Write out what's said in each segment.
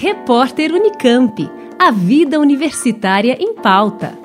Repórter Unicamp. A vida universitária em pauta.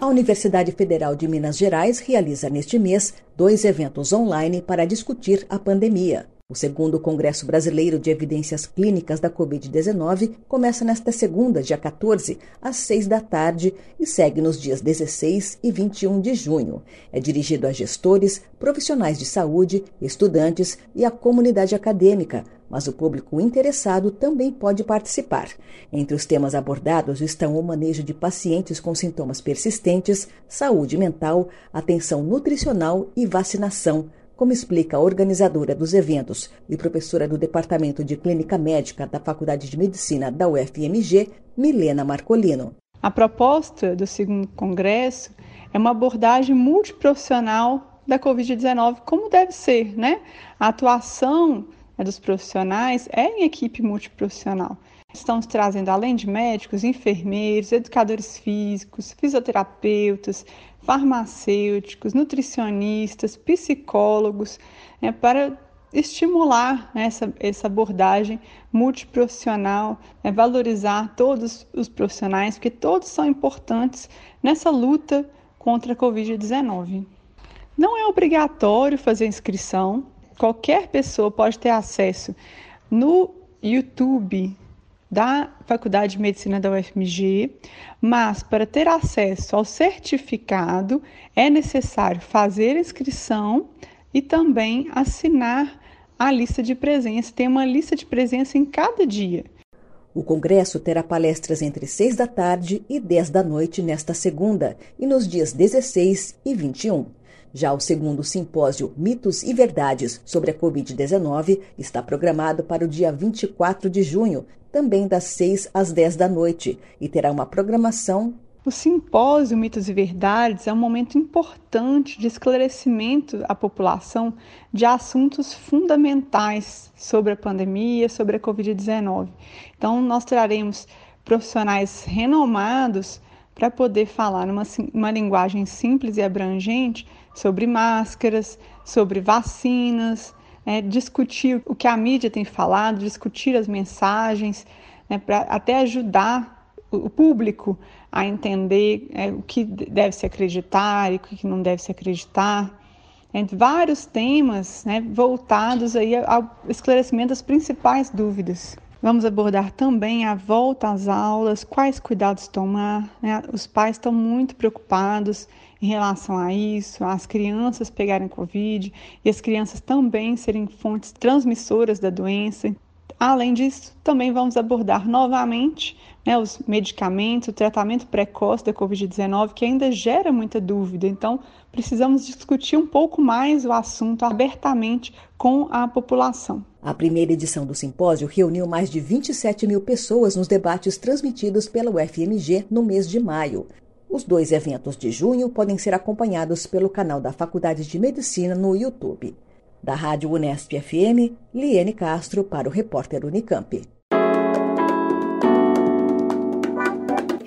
A Universidade Federal de Minas Gerais realiza neste mês dois eventos online para discutir a pandemia. O segundo Congresso Brasileiro de Evidências Clínicas da Covid-19 começa nesta segunda, dia 14, às 6 da tarde e segue nos dias 16 e 21 de junho. É dirigido a gestores, profissionais de saúde, estudantes e a comunidade acadêmica, mas o público interessado também pode participar. Entre os temas abordados estão o manejo de pacientes com sintomas persistentes, saúde mental, atenção nutricional e vacinação como explica a organizadora dos eventos e professora do Departamento de Clínica Médica da Faculdade de Medicina da UFMG, Milena Marcolino. A proposta do segundo congresso é uma abordagem multiprofissional da Covid-19, como deve ser, né? A atuação dos profissionais é em equipe multiprofissional. Estamos trazendo, além de médicos, enfermeiros, educadores físicos, fisioterapeutas, farmacêuticos, nutricionistas, psicólogos, né, para estimular né, essa, essa abordagem multiprofissional, né, valorizar todos os profissionais, porque todos são importantes nessa luta contra a Covid-19. Não é obrigatório fazer inscrição, qualquer pessoa pode ter acesso no YouTube da Faculdade de Medicina da UFMG, mas para ter acesso ao certificado é necessário fazer inscrição e também assinar a lista de presença. Tem uma lista de presença em cada dia. O congresso terá palestras entre 6 da tarde e 10 da noite nesta segunda e nos dias 16 e 21. Já o segundo simpósio Mitos e Verdades sobre a Covid-19 está programado para o dia 24 de junho, também das 6 às 10 da noite, e terá uma programação. O simpósio Mitos e Verdades é um momento importante de esclarecimento à população de assuntos fundamentais sobre a pandemia, sobre a Covid-19. Então, nós traremos profissionais renomados para poder falar numa uma linguagem simples e abrangente sobre máscaras, sobre vacinas, é, discutir o que a mídia tem falado, discutir as mensagens, né, para até ajudar o público a entender é, o que deve se acreditar e o que não deve se acreditar. Entre vários temas né, voltados aí ao esclarecimento das principais dúvidas. Vamos abordar também a volta às aulas, quais cuidados tomar. Né? Os pais estão muito preocupados em relação a isso, as crianças pegarem Covid e as crianças também serem fontes transmissoras da doença. Além disso, também vamos abordar novamente né, os medicamentos, o tratamento precoce da Covid-19, que ainda gera muita dúvida. Então, precisamos discutir um pouco mais o assunto abertamente com a população. A primeira edição do simpósio reuniu mais de 27 mil pessoas nos debates transmitidos pela UFMG no mês de maio. Os dois eventos de junho podem ser acompanhados pelo canal da Faculdade de Medicina no YouTube. Da Rádio Unesp FM, Liene Castro para o repórter Unicamp.